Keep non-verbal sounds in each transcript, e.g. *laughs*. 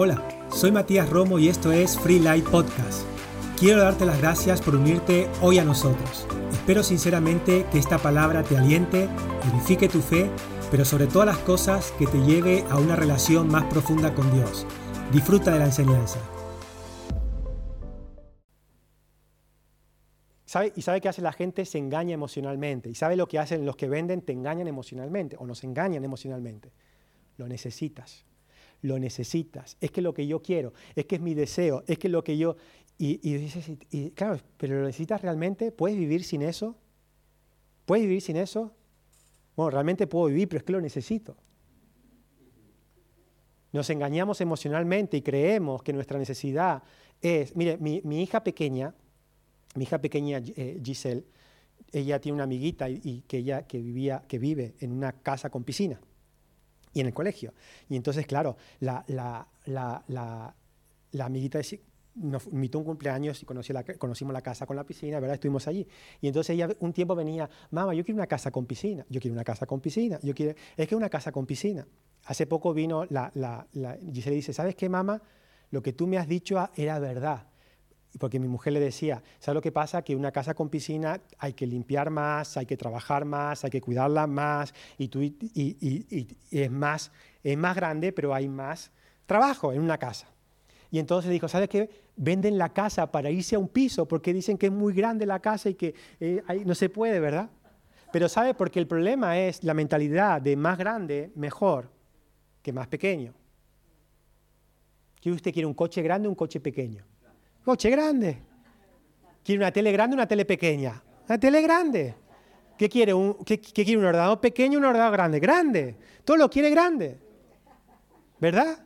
Hola, soy Matías Romo y esto es Free Light Podcast. Quiero darte las gracias por unirte hoy a nosotros. Espero sinceramente que esta palabra te aliente, edifique tu fe, pero sobre todas las cosas que te lleve a una relación más profunda con Dios. Disfruta de la enseñanza. ¿Sabe? ¿Y sabe qué hace la gente? Se engaña emocionalmente. ¿Y sabe lo que hacen los que venden? Te engañan emocionalmente o nos engañan emocionalmente. Lo necesitas lo necesitas, es que lo que yo quiero, es que es mi deseo, es que lo que yo... Y, dices, y, claro, pero lo necesitas realmente, ¿puedes vivir sin eso? ¿Puedes vivir sin eso? Bueno, realmente puedo vivir, pero es que lo necesito. Nos engañamos emocionalmente y creemos que nuestra necesidad es, mire, mi, hija pequeña, mi hija pequeña eh, Giselle, ella tiene una amiguita y, que ella que vivía, que vive en una casa con piscina y en el colegio. Y entonces, claro, la, la, la, la amiguita nos invitó un cumpleaños y conocí la, conocimos la casa con la piscina, ¿verdad? Estuvimos allí. Y entonces ella un tiempo venía, mamá, yo quiero una casa con piscina, yo quiero una casa con piscina, yo quiero, es que una casa con piscina. Hace poco vino la, la, la Giselle dice, ¿sabes qué, mamá? Lo que tú me has dicho era verdad porque mi mujer le decía, ¿sabes lo que pasa? Que una casa con piscina hay que limpiar más, hay que trabajar más, hay que cuidarla más, y, y, es, más, es más grande, pero hay más trabajo en una casa. Y entonces dijo, ¿sabes qué? Venden la casa para irse a un piso porque dicen que es muy grande la casa y que eh, no se puede, ¿verdad? Pero ¿sabe? Porque el problema es la mentalidad de más grande, mejor, que más pequeño. ¿Qué usted quiere un coche grande o un coche pequeño? Coche grande. ¿Quiere una tele grande o una tele pequeña? Una tele grande. ¿Qué quiere? Un, qué, quiere? ¿Un ordenador pequeño o un ordenador grande? Grande. Todo lo quiere grande. ¿Verdad?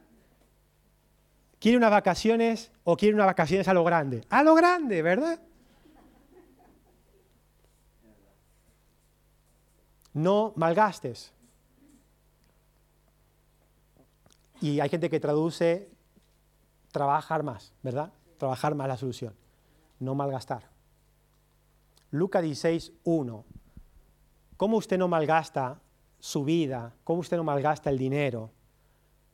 ¿Quiere unas vacaciones o quiere unas vacaciones a lo grande? A lo grande, ¿verdad? No malgastes. Y hay gente que traduce trabajar más, ¿verdad? Trabajar más la solución, no malgastar. Lucas 16, 1. ¿Cómo usted no malgasta su vida? ¿Cómo usted no malgasta el dinero?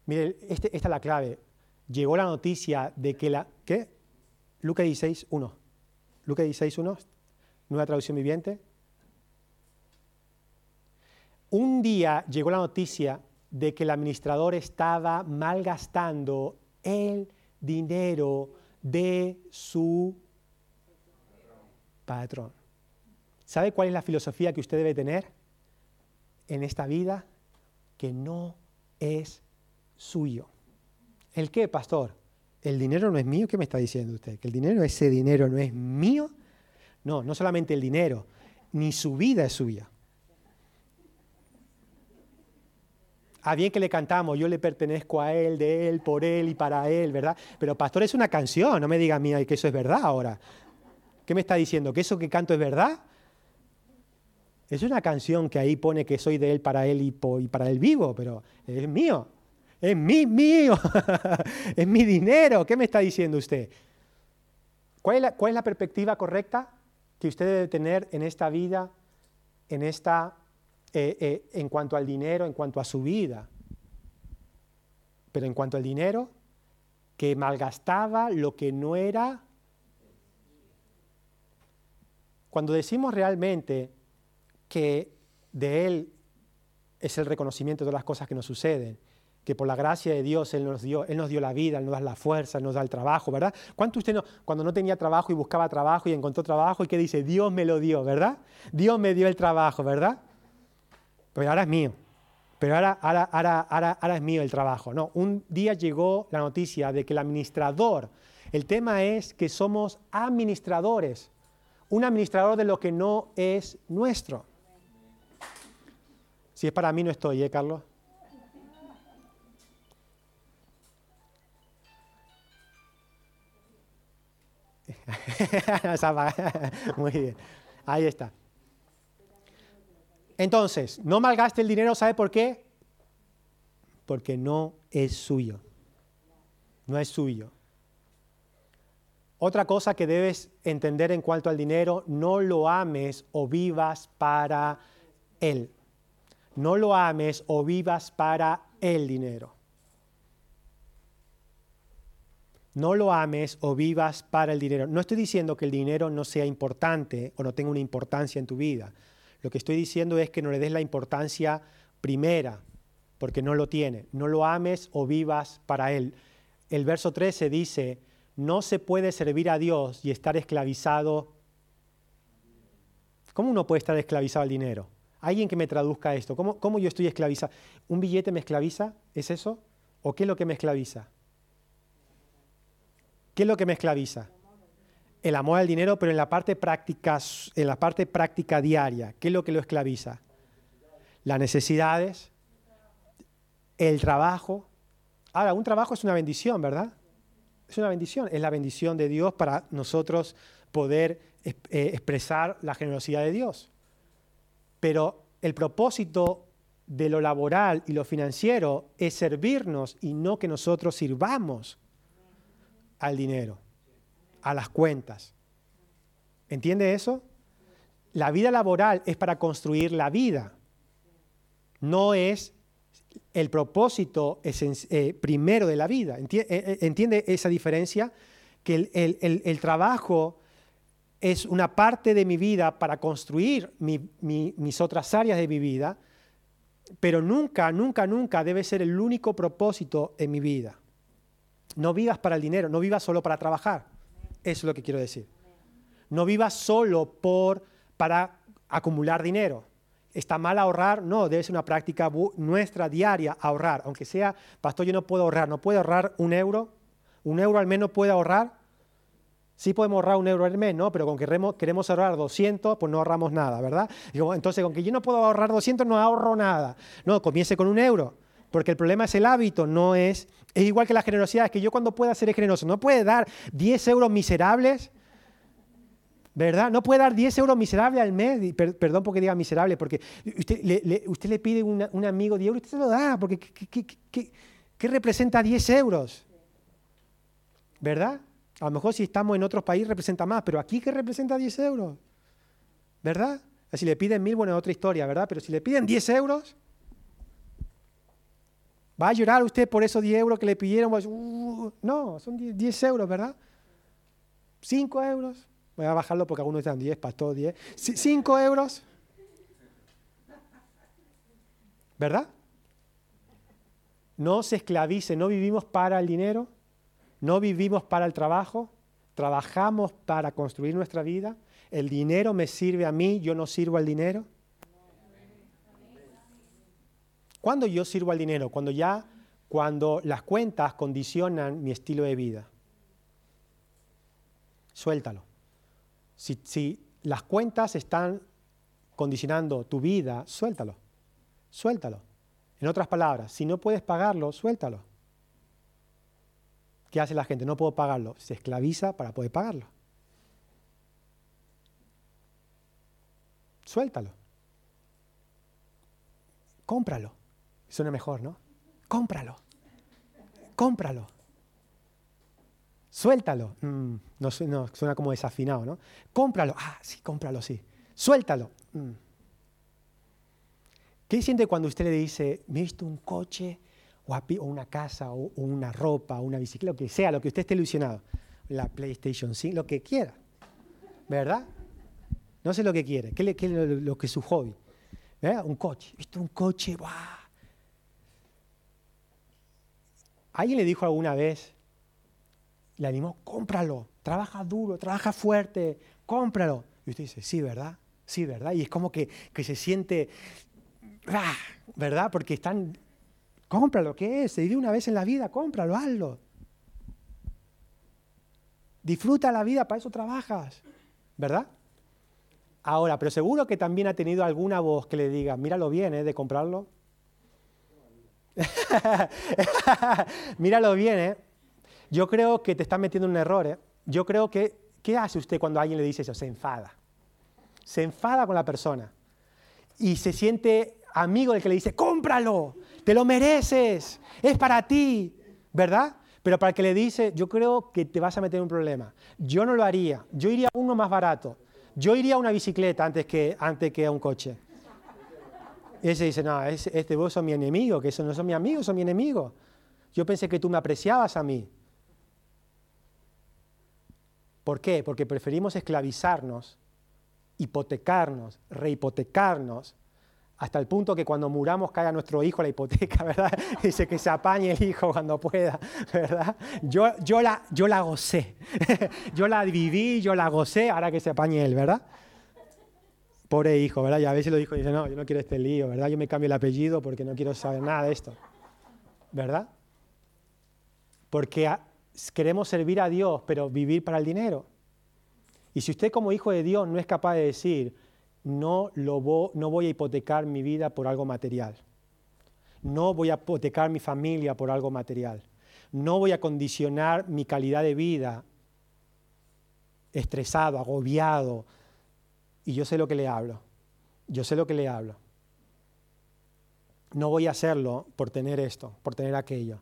Mire, este, esta es la clave. Llegó la noticia de que la... ¿Qué? Lucas 16, 1. Lucas 16, 1. Nueva traducción viviente. Un día llegó la noticia de que el administrador estaba malgastando el dinero de su patrón. ¿Sabe cuál es la filosofía que usted debe tener en esta vida? Que no es suyo. ¿El qué, pastor? ¿El dinero no es mío? ¿Qué me está diciendo usted? ¿Que el dinero, ese dinero no es mío? No, no solamente el dinero, ni su vida es suya. A bien que le cantamos, yo le pertenezco a Él, de Él, por Él y para Él, ¿verdad? Pero pastor es una canción, no me diga a mí que eso es verdad ahora. ¿Qué me está diciendo? ¿Que eso que canto es verdad? Es una canción que ahí pone que soy de Él, para Él y, para Él vivo, pero es mío. Es mi, mío. *laughs* es mi dinero. ¿Qué me está diciendo usted? ¿Cuál es, la, ¿Cuál es la perspectiva correcta que usted debe tener en esta vida, en esta eh, eh, en cuanto al dinero, en cuanto a su vida. Pero en cuanto al dinero, que malgastaba lo que no era. Cuando decimos realmente que de Él es el reconocimiento de las cosas que nos suceden, que por la gracia de Dios Él nos dio, Él nos dio la vida, Él nos da la fuerza, Él nos da el trabajo, ¿verdad? ¿Cuánto usted no, cuando no tenía trabajo y buscaba trabajo y encontró trabajo y que dice, Dios me lo dio, ¿verdad? Dios me dio el trabajo, ¿verdad? Pero ahora es mío. Pero ahora, ahora, ahora, ahora, es mío el trabajo. No, un día llegó la noticia de que el administrador, el tema es que somos administradores, un administrador de lo que no es nuestro. Si es para mí no estoy, ¿eh, Carlos? *laughs* *laughs* Muy bien, ahí está. Entonces, no malgaste el dinero, ¿sabe por qué? Porque no es suyo. No es suyo. Otra cosa que debes entender en cuanto al dinero, no lo ames o vivas para él. No lo ames o vivas para el dinero. no lo ames o vivas para el dinero. No estoy diciendo que el dinero no sea importante o no tenga una importancia en tu vida. Lo que estoy diciendo es que no le des la importancia primera, porque no lo tiene. No lo ames o vivas para él. El verso 13 dice, no se puede servir a Dios y estar esclavizado. ¿Cómo uno puede estar esclavizado al dinero? Alguien que me traduzca esto. ¿Cómo, ¿Cómo, yo estoy esclavizado? ¿Un billete me esclaviza? ¿Es eso? ¿O qué es lo que me esclaviza? ¿Qué es lo que me esclaviza? El amor al dinero, pero en la parte práctica, en la parte práctica diaria. ¿Qué es lo que lo esclaviza? Las necesidades, el trabajo. Ahora, un trabajo es una bendición, ¿verdad? Es una bendición. Es la bendición de Dios para nosotros poder eh, expresar la generosidad de Dios. Pero el propósito de lo laboral y lo financiero es servirnos y no que nosotros sirvamos al dinero, a las cuentas. ¿Entiende eso? La vida laboral es para construir la vida, no es el propósito eh, primero de la vida. Eh, eh, ¿Entiende esa diferencia? Que el trabajo es una parte de mi vida para construir mis otras áreas de mi vida, pero nunca, nunca, nunca debe ser el único propósito en mi vida. No vivas para el dinero, no vivas solo para trabajar. Eso es lo que quiero decir. No vivas solo por, para acumular dinero. ¿Está mal ahorrar? No, debe ser una práctica nuestra diaria ahorrar. Aunque sea, pastor, yo no puedo ahorrar. ¿No puedo ahorrar un euro? ¿Un euro al menos puede ahorrar? Sí podemos ahorrar un euro al mes, ¿no? Pero con que queremos ahorrar 200, pues no ahorramos nada, ¿verdad? entonces, con que yo no puedo ahorrar 200, no ahorro nada. No, comience con un euro. Porque el problema es el hábito, no es... Es igual que la generosidad, es que yo cuando pueda ser generoso, no puede dar 10 euros miserables, ¿verdad? No puede dar 10 euros miserables al mes, perdón porque diga miserable, porque usted le, pide a un amigo 10 euros y usted se lo da, porque ¿qué, representa 10 euros? ¿Verdad? A lo mejor si estamos en otros países representa más, pero aquí ¿qué representa 10 euros? ¿Verdad? Si le piden mil, bueno, es otra historia, ¿verdad? Pero si le piden 10 euros, ¿va a llorar usted por esos 10 euros que le pidieron? Uh, no, son 10, euros, ¿verdad? 5 euros. Voy a bajarlo porque algunos están 10, pastor, 10. 5 euros. ¿Verdad? No se esclavice, no vivimos para el dinero, no vivimos para el trabajo, trabajamos para construir nuestra vida. El dinero me sirve a mí, yo no sirvo al dinero. ¿Cuándo yo sirvo al dinero? Cuando ya, cuando las cuentas condicionan mi estilo de vida. Suéltalo. Si, si las cuentas están condicionando tu vida, suéltalo. Suéltalo. En otras palabras, si no puedes pagarlo, suéltalo. ¿Qué hace la gente? No puedo pagarlo. Se esclaviza para poder pagarlo. Suéltalo. Cómpralo. Suena mejor, ¿no? Cómpralo. Cómpralo. Suéltalo. Mm, no, suena como desafinado, ¿no? Cómpralo. Ah, sí, cómpralo, sí. Suéltalo. Mm. ¿Qué siente cuando usted le dice, me he visto un coche o, una casa, o, una ropa, o una bicicleta, lo que sea, lo que usted esté ilusionado, la PlayStation 5, lo que quiera, ¿verdad? No sé lo que quiere, qué, es lo, que es su hobby. ¿verdad? Un coche, ¿viste un coche? ¡buah! ¿Alguien le dijo alguna vez, le animó, cómpralo, trabaja duro, trabaja fuerte, cómpralo? Y usted dice, sí, ¿verdad? Sí, ¿verdad? Y es como que, que se siente, ¡ah! ¿verdad? Porque están Cómpralo, ¿qué es? Se vive una vez en la vida, cómpralo, hazlo. Disfruta la vida, para eso trabajas, ¿verdad? Ahora, pero seguro que también ha tenido alguna voz que le diga, míralo bien, ¿eh? De comprarlo. *laughs* míralo bien, ¿eh? Yo creo que te está metiendo un error, ¿eh? Yo creo que, ¿qué hace usted cuando alguien le dice eso? Se enfada. Se enfada con la persona. Y se siente amigo del que le dice, cómpralo, te lo mereces, es para ti, ¿verdad? Pero para el que le dice, yo creo que te vas a meter en un problema. Yo no lo haría, yo iría a uno más barato. Yo iría a una bicicleta antes que, antes que a un coche. Ese dice, no, este vos sos mi enemigo, que eso no son mi amigo, son mi enemigo. Yo pensé que tú me apreciabas a mí. ¿Por qué? Porque preferimos esclavizarnos, hipotecarnos, rehipotecarnos, hasta el punto que cuando muramos caiga nuestro hijo la hipoteca, *laughs* ¿verdad? Dice que se apañe el hijo cuando pueda, ¿verdad? Yo, yo, la, yo la gocé, *laughs* yo la viví, yo la gocé, ahora que se apañe él, ¿verdad? Pobre hijo, ¿verdad? Y a veces lo dijo y dice, no, yo no quiero este lío, ¿verdad? Yo me cambio el apellido porque no quiero saber nada de esto, ¿verdad? Porque queremos servir a Dios, pero vivir para el dinero. Y si usted como hijo de Dios no es capaz de decir, no, lo no voy a hipotecar mi vida por algo material, no voy a hipotecar mi familia por algo material, no voy a condicionar mi calidad de vida estresado, agobiado, y yo sé lo que le hablo, yo sé lo que le hablo. No voy a hacerlo por tener esto, por tener aquello.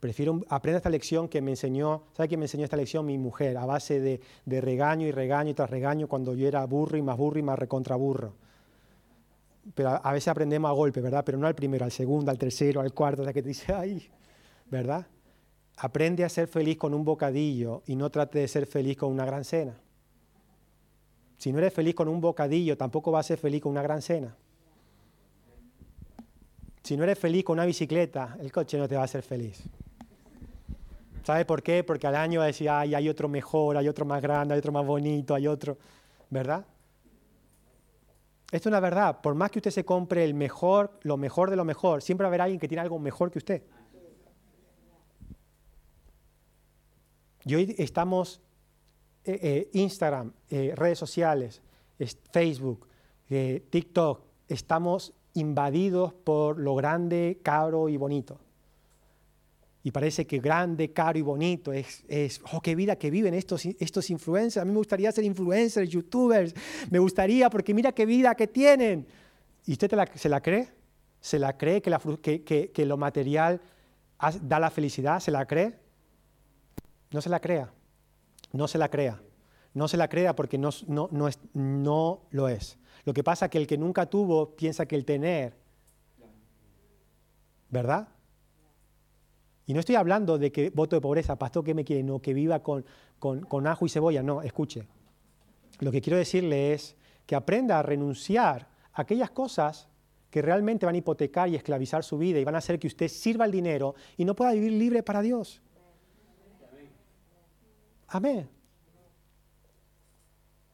Prefiero aprender esta lección que me enseñó, ¿sabe quién me enseñó esta lección? Mi mujer, a base de, regaño y regaño y tras regaño cuando yo era burro y más burro y más recontraburro. Pero a, veces aprendemos a golpe, ¿verdad? Pero no al primero, al segundo, al tercero, al cuarto, hasta que te dice, ay, ¿verdad? Aprende a ser feliz con un bocadillo y no trate de ser feliz con una gran cena. Si no eres feliz con un bocadillo, tampoco vas a ser feliz con una gran cena. Si no eres feliz con una bicicleta, el coche no te va a hacer feliz. ¿Sabe por qué? Porque al año va a decir, ay, hay otro mejor, hay otro más grande, hay otro más bonito, hay otro, ¿verdad? Esto es una verdad. Por más que usted se compre el mejor, lo mejor de lo mejor, siempre va a haber alguien que tiene algo mejor que usted. Y hoy estamos, eh, eh, Instagram, eh, redes sociales, Facebook, TikTok, estamos invadidos por lo grande, caro y bonito y parece que grande, caro y bonito es, es oh, qué vida que viven estos, estos influencers. A mí me gustaría ser influencers, youtubers, me gustaría porque mira qué vida que tienen. ¿Y usted se la cree? ¿Se la cree que, la, que, que, lo material da la felicidad? ¿Se la cree? No se la crea, no se la crea. No se la crea porque no, no, no, es, no lo es. Lo que pasa es que el que nunca tuvo piensa que el tener, ¿verdad? Y no estoy hablando de que voto de pobreza, pastor, que me quiere? No, que viva con, con, ajo y cebolla. No, escuche. Lo que quiero decirle es que aprenda a renunciar a aquellas cosas que realmente van a hipotecar y esclavizar su vida y van a hacer que usted sirva el dinero y no pueda vivir libre para Dios. Amén.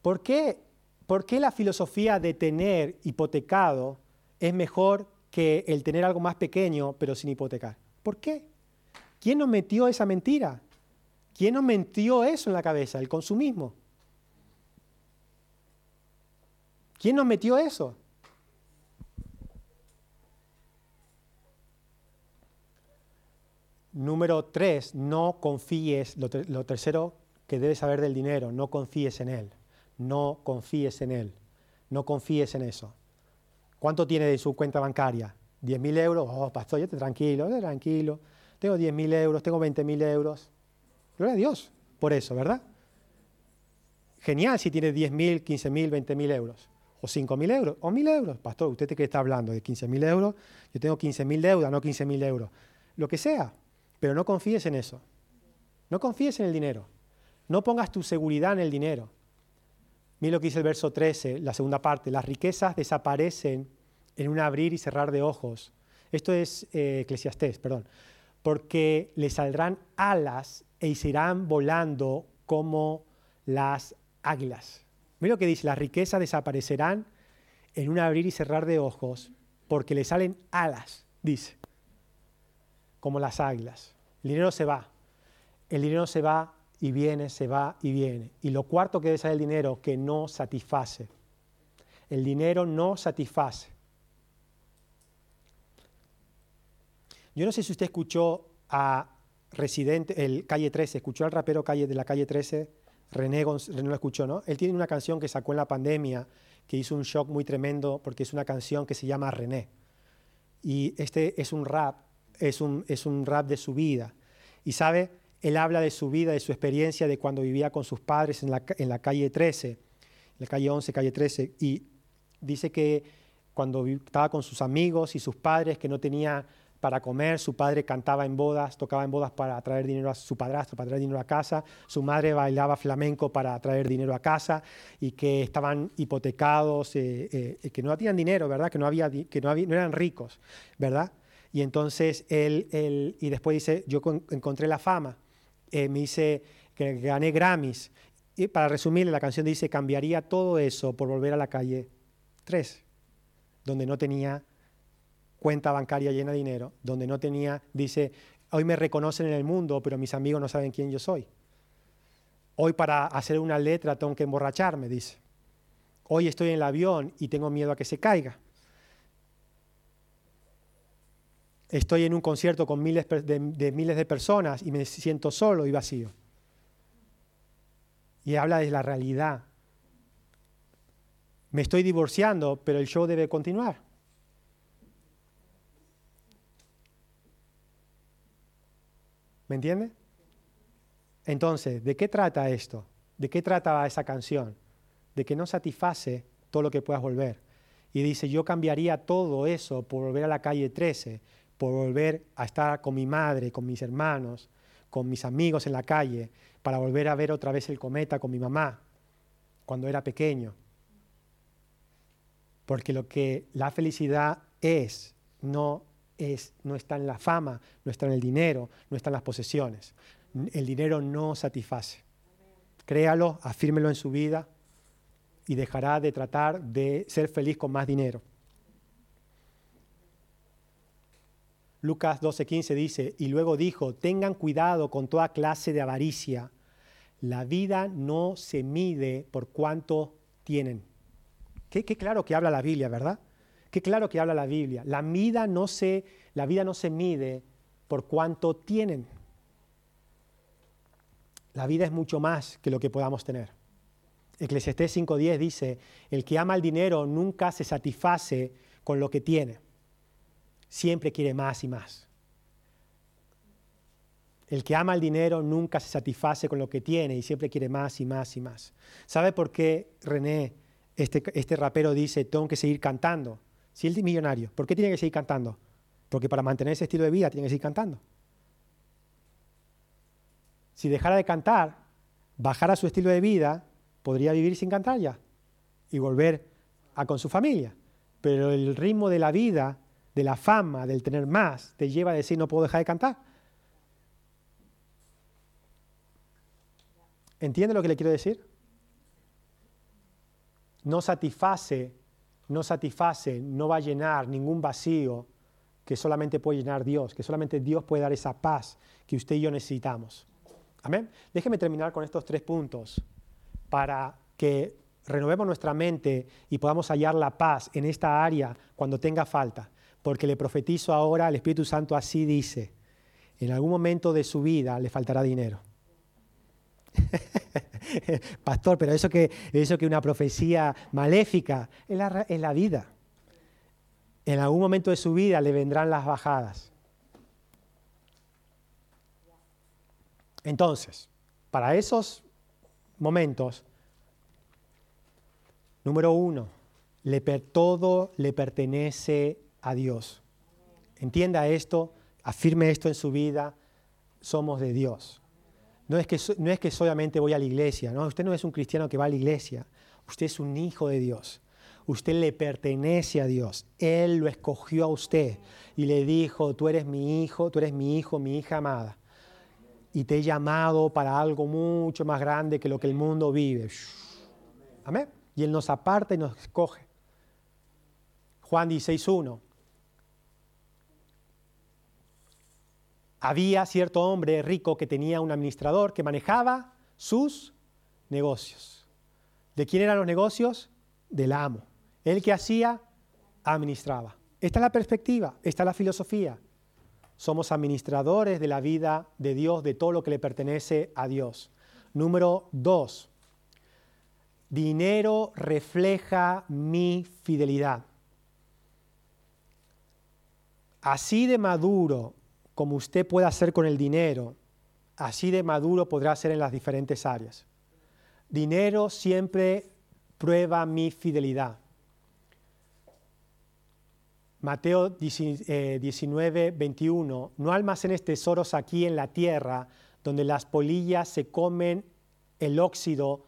¿Por qué, ¿Por qué la filosofía de tener hipotecado es mejor que el tener algo más pequeño pero sin hipotecar? ¿Por qué? ¿Quién nos metió esa mentira? ¿Quién nos metió eso en la cabeza? El consumismo. ¿Quién nos metió eso? Número tres, no confíes, lo, lo, tercero que debes saber del dinero, no confíes en él, no confíes en él, no confíes en eso. ¿Cuánto tiene de su cuenta bancaria? ¿10 mil euros? Oh, pastor, yo te tranquilo, tranquilo tengo 10.000 euros, tengo 20.000 euros. Gloria a Dios por eso, ¿verdad? Genial si tiene 10.000, 15.000, 20.000 euros. O 5.000 euros, o 1.000 euros. Pastor, ¿usted qué está hablando? ¿De 15.000 euros? Yo tengo 15.000 deuda, no 15.000 euros. Lo que sea, pero no confíes en eso. No confíes en el dinero. No pongas tu seguridad en el dinero. Mira lo que dice el verso 13, la segunda parte. Las riquezas desaparecen en un abrir y cerrar de ojos. Esto es eh, Eclesiastés, perdón porque le saldrán alas e irán volando como las águilas. Mira lo que dice, las riquezas desaparecerán en un abrir y cerrar de ojos, porque le salen alas, dice, como las águilas. El dinero se va, el dinero se va y viene, se va y viene. Y lo cuarto que es el dinero, que no satisface. El dinero no satisface. Yo no sé si usted escuchó a Residente, el Calle 13, escuchó al rapero Calle de la Calle 13, René, René lo escuchó, ¿no? Él tiene una canción que sacó en la pandemia que hizo un shock muy tremendo porque es una canción que se llama René. Y este es un rap, es un, es un rap de su vida. Y sabe, él habla de su vida, de su experiencia, de cuando vivía con sus padres en la, calle 13, en la calle 11, calle 13, y dice que cuando estaba con sus amigos y sus padres, que no tenía para comer, su padre cantaba en bodas, tocaba en bodas para traer dinero a su padrastro, para traer dinero a casa, su madre bailaba flamenco para traer dinero a casa y que estaban hipotecados, eh, eh, que no tenían dinero, ¿verdad? Que no, había, que no, no eran ricos, ¿verdad? Y entonces él, él, y después dice, yo encontré la fama, eh, me dice que gané Grammys. Y para resumirle, la canción dice, cambiaría todo eso por volver a la calle 3, donde no tenía cuenta bancaria llena de dinero, donde no tenía, dice, hoy me reconocen en el mundo, pero mis amigos no saben quién yo soy. Hoy para hacer una letra tengo que emborracharme, dice. Hoy estoy en el avión y tengo miedo a que se caiga. Estoy en un concierto con miles de, miles de personas y me siento solo y vacío. Y habla de la realidad. Me estoy divorciando, pero el show debe continuar. ¿Me entiende? Entonces, ¿de qué trata esto? ¿De qué trata esa canción? De que no satisface todo lo que puedas volver. Y dice, yo cambiaría todo eso por volver a la calle 13, por volver a estar con mi madre, con mis hermanos, con mis amigos en la calle, para volver a ver otra vez el cometa con mi mamá, cuando era pequeño. Porque lo que la felicidad es, no es, no está en la fama, no está en el dinero, no está en las posesiones. El dinero no satisface. Créalo, afírmelo en su vida y dejará de tratar de ser feliz con más dinero. Lucas 12:15 dice, y luego dijo, tengan cuidado con toda clase de avaricia. La vida no se mide por cuánto tienen. Qué, qué claro que habla la Biblia, ¿verdad? Qué claro que habla la Biblia. La vida no se, la vida no se mide por cuánto tienen. La vida es mucho más que lo que podamos tener. Eclesiastés 5.10 dice, el que ama el dinero nunca se satisface con lo que tiene. Siempre quiere más y más. El que ama el dinero nunca se satisface con lo que tiene y siempre quiere más y más y más. ¿Sabe por qué René, este, este rapero, dice, tengo que seguir cantando? Si él es millonario, ¿por qué tiene que seguir cantando? Porque para mantener ese estilo de vida tiene que seguir cantando. Si dejara de cantar, bajara su estilo de vida, podría vivir sin cantar ya y volver a con su familia. Pero el ritmo de la vida, de la fama, del tener más, te lleva a decir no puedo dejar de cantar. ¿Entiende lo que le quiero decir? No satisface no satisface, no va a llenar ningún vacío que solamente puede llenar Dios, que solamente Dios puede dar esa paz que usted y yo necesitamos. Amén. Déjeme terminar con estos tres puntos para que renovemos nuestra mente y podamos hallar la paz en esta área cuando tenga falta. Porque le profetizo ahora, el Espíritu Santo así dice, en algún momento de su vida le faltará dinero. *laughs* Pastor, pero eso que, eso que una profecía maléfica es la, es la vida. En algún momento de su vida le vendrán las bajadas. Entonces, para esos momentos, número uno, le todo le pertenece a Dios. Entienda esto, afirme esto en su vida, somos de Dios. No es, que, no es que solamente voy a la iglesia, ¿no? usted no es un cristiano que va a la iglesia, usted es un hijo de Dios. Usted le pertenece a Dios. Él lo escogió a usted y le dijo, tú eres mi hijo, tú eres mi hijo, mi hija amada. Y te he llamado para algo mucho más grande que lo que el mundo vive. Amén. Y Él nos aparta y nos escoge. Juan 16.1. había cierto hombre rico que tenía un administrador que manejaba sus negocios. ¿De quién eran los negocios? Del amo. El que hacía, administraba. Esta es la perspectiva, esta es la filosofía. Somos administradores de la vida de Dios, de todo lo que le pertenece a Dios. Número dos, dinero refleja mi fidelidad. Así de maduro como usted pueda hacer con el dinero, así de maduro podrá ser en las diferentes áreas. Dinero siempre prueba mi fidelidad. Mateo 19, 21, no almacenes tesoros aquí en la tierra, donde las polillas se comen el óxido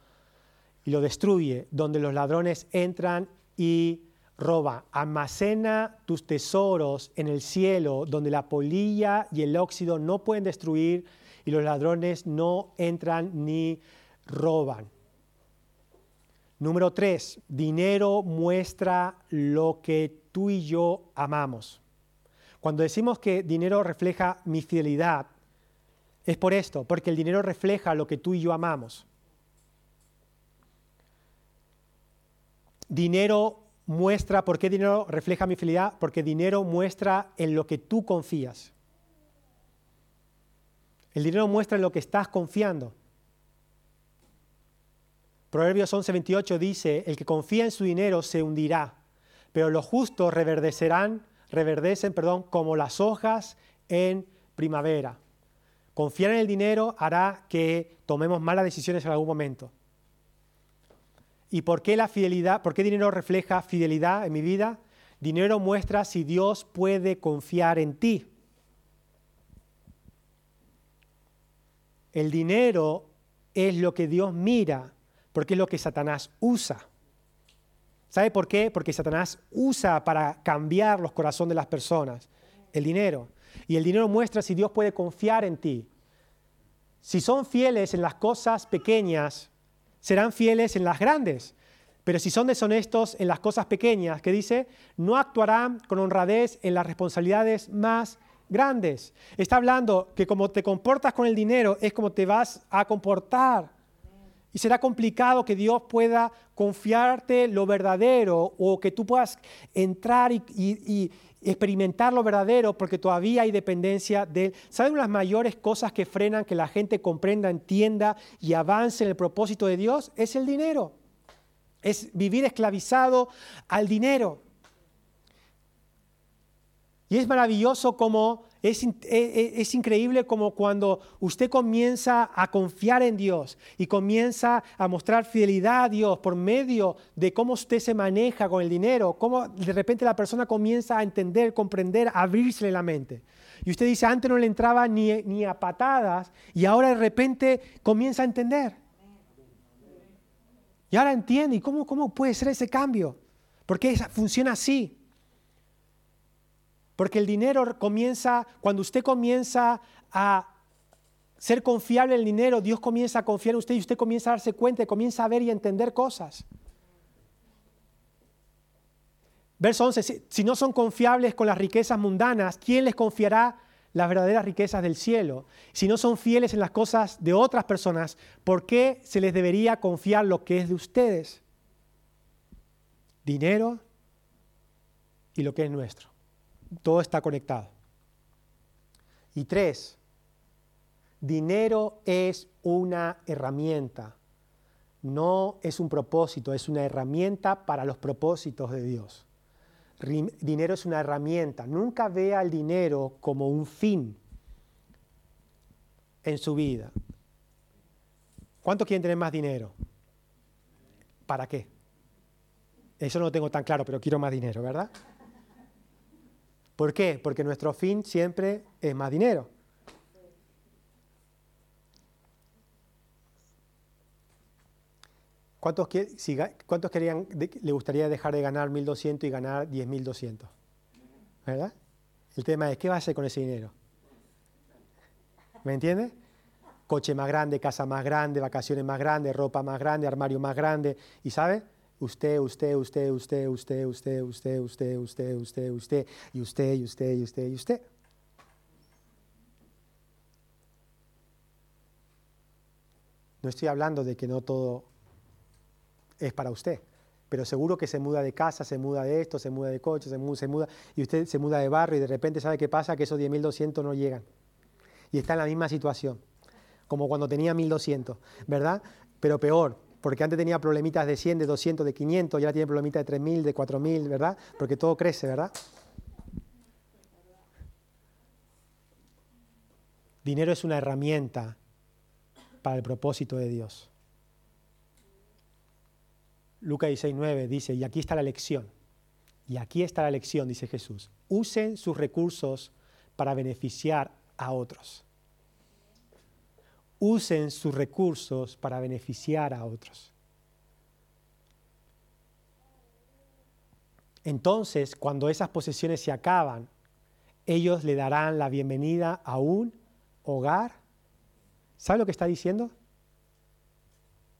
y lo destruye, donde los ladrones entran y roban. Almacena tus tesoros en el cielo, donde la polilla y el óxido no pueden destruir y los ladrones no entran ni roban. Número tres, dinero muestra lo que tú y yo amamos. Cuando decimos que dinero refleja mi fidelidad, es por esto, porque el dinero refleja lo que tú y yo amamos. Dinero muestra, ¿por qué dinero refleja mi fidelidad? Porque dinero muestra en lo que tú confías. El dinero muestra en lo que estás confiando. Proverbios 11:28 dice, el que confía en su dinero se hundirá, pero los justos reverdecerán, reverdecen, perdón, como las hojas en primavera. Confiar en el dinero hará que tomemos malas decisiones en algún momento. ¿Y por qué la fidelidad, por qué dinero refleja fidelidad en mi vida? Dinero muestra si Dios puede confiar en ti. El dinero es lo que Dios mira porque es lo que Satanás usa. ¿Sabe por qué? Porque Satanás usa para cambiar los corazones de las personas el dinero. Y el dinero muestra si Dios puede confiar en ti. Si son fieles en las cosas pequeñas, serán fieles en las grandes. Pero si son deshonestos en las cosas pequeñas, que dice, no actuarán con honradez en las responsabilidades más grandes. Está hablando que como te comportas con el dinero es como te vas a comportar y será complicado que Dios pueda confiarte lo verdadero o que tú puedas entrar y, experimentar lo verdadero porque todavía hay dependencia de Él. ¿Saben las mayores cosas que frenan que la gente comprenda, entienda y avance en el propósito de Dios? Es el dinero. Es vivir esclavizado al dinero. Y es maravilloso como es, e, e, es, increíble como cuando usted comienza a confiar en Dios y comienza a mostrar fidelidad a Dios por medio de cómo usted se maneja con el dinero, cómo de repente la persona comienza a entender, comprender, abrirse la mente. Y usted dice, antes no le entraba ni, ni a patadas y ahora de repente comienza a entender. Y ahora entiende, ¿y cómo, cómo puede ser ese cambio? Porque funciona así. Porque el dinero comienza, cuando usted comienza a ser confiable en el dinero, Dios comienza a confiar en usted y usted comienza a darse cuenta, comienza a ver y a entender cosas. Verso 11, si no son confiables con las riquezas mundanas, ¿quién les confiará las verdaderas riquezas del cielo? Si no son fieles en las cosas de otras personas, ¿por qué se les debería confiar lo que es de ustedes? Dinero y lo que es nuestro. Todo está conectado. Y tres, dinero es una herramienta, no es un propósito, es una herramienta para los propósitos de Dios. Dinero es una herramienta. Nunca vea el dinero como un fin en su vida. ¿Cuántos quieren tener más dinero? ¿Para qué? Eso no lo tengo tan claro, pero quiero más dinero, ¿verdad? ¿Por qué? Porque nuestro fin siempre es más dinero. ¿Cuántos, querían, le gustaría dejar de ganar 1.200 y ganar 10.200? ¿Verdad? El tema es, ¿qué va a hacer con ese dinero? ¿Me entiende? Coche más grande, casa más grande, vacaciones más grandes, ropa más grande, armario más grande. ¿Y sabe? Usted, usted, usted, usted, usted, usted, usted, usted, usted, usted, usted, y usted, y usted, y usted, y usted. No estoy hablando de que no todo es para usted, pero seguro que se muda de casa, se muda de esto, se muda de coche, se muda, se muda y usted se muda de barrio y de repente sabe qué pasa, que esos 10.200 no llegan. Y está en la misma situación, como cuando tenía 1.200, ¿verdad? Pero peor, porque antes tenía problemitas de 100, de 200, de 500, ya tiene problemitas de 3.000, de 4.000, ¿verdad? Porque todo crece, ¿verdad? Dinero es una herramienta para el propósito de Dios. Lucas 16.9 dice, y aquí está la lección. Y aquí está la lección, dice Jesús. Usen sus recursos para beneficiar a otros. Usen sus recursos para beneficiar a otros. Entonces, cuando esas posesiones se acaban, ellos le darán la bienvenida a un hogar. ¿Sabe lo que está diciendo?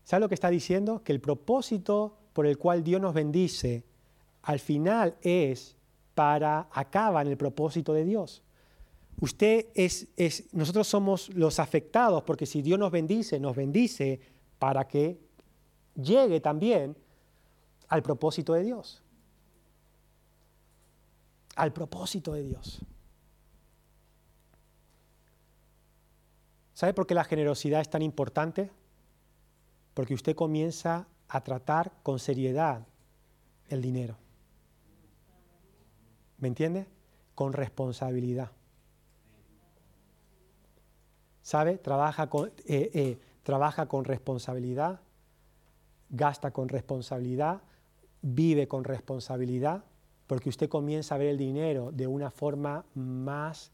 ¿Sabe lo que está diciendo? Que el propósito por el cual Dios nos bendice al final es para acaba en el propósito de Dios. Usted es, nosotros somos los afectados porque si Dios nos bendice, nos bendice para que llegue también al propósito de Dios. Al propósito de Dios. ¿Sabe por qué la generosidad es tan importante? Porque usted comienza a tratar con seriedad el dinero. ¿Me entiende? Con responsabilidad. ¿Sabe? Trabaja con, eh, eh, trabaja con responsabilidad, gasta con responsabilidad, vive con responsabilidad, porque usted comienza a ver el dinero de una forma más,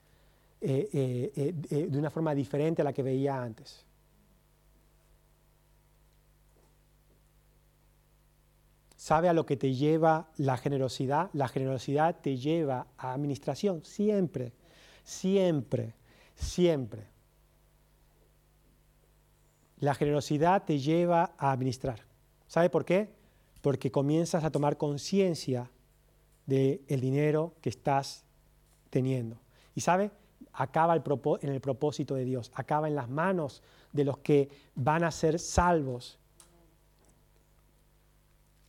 eh, de una forma diferente a la que veía antes. ¿Sabe a lo que te lleva la generosidad? La generosidad te lleva a administración, siempre, siempre, siempre. La generosidad te lleva a administrar. ¿Sabe por qué? Porque comienzas a tomar conciencia del dinero que estás teniendo. Y sabe, acaba en el propósito de Dios, acaba en las manos de los que van a ser salvos.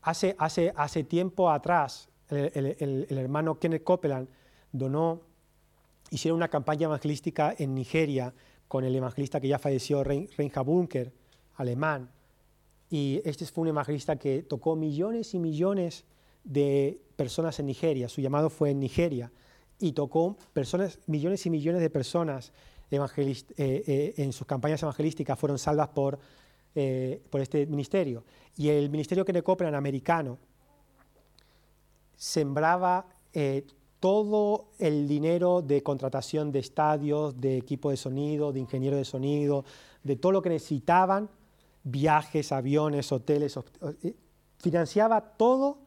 Hace, hace, hace tiempo atrás, el, hermano Kenneth Copeland donó, hicieron una campaña evangelística en Nigeria con el evangelista que ya falleció, Reinhard Bunker, alemán. Y este fue un evangelista que tocó millones y millones de personas en Nigeria. Su llamado fue en Nigeria. Y tocó personas, millones y millones de personas eh, eh, en sus campañas evangelísticas fueron salvas por, eh, por este ministerio. Y el ministerio que le americano sembraba todo el dinero de contratación de estadios, de equipo de sonido, de ingeniero de sonido, de todo lo que necesitaban, viajes, aviones, hoteles, eh, financiaba todo,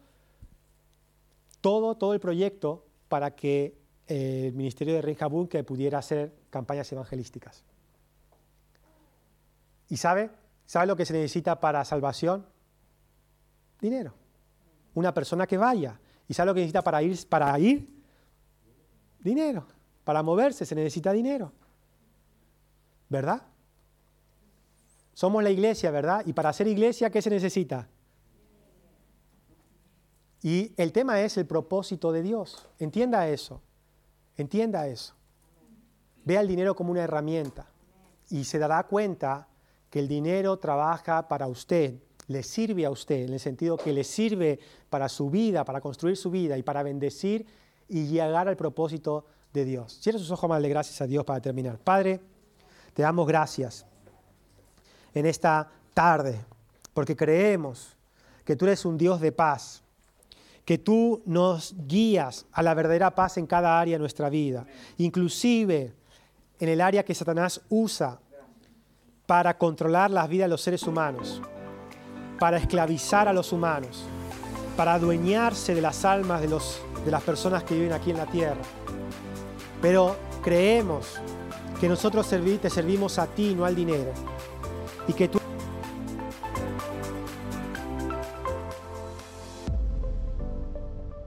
todo, todo el proyecto para que el ministerio de Reinhabun que pudiera hacer campañas evangelísticas. ¿Y sabe? ¿Sabe lo que se necesita para salvación? Dinero. Una persona que vaya. ¿Y sabe lo que necesita para ir? Para ir Dinero. Para moverse se necesita dinero. ¿Verdad? Somos la iglesia, ¿verdad? Y para ser iglesia, ¿qué se necesita? Y el tema es el propósito de Dios. Entienda eso. Entienda eso. Vea el dinero como una herramienta y se dará cuenta que el dinero trabaja para usted, le sirve a usted, en el sentido que le sirve para su vida, para construir su vida y para bendecir y llegar al propósito de Dios. Cierra sus ojos, de gracias a Dios para terminar. Padre, te damos gracias en esta tarde, porque creemos que tú eres un Dios de paz, que tú nos guías a la verdadera paz en cada área de nuestra vida, inclusive en el área que Satanás usa para controlar las vidas de los seres humanos, para esclavizar a los humanos, para adueñarse de las almas de los de las personas que viven aquí en la tierra. Pero creemos que nosotros te servimos a ti, no al dinero. Y que tú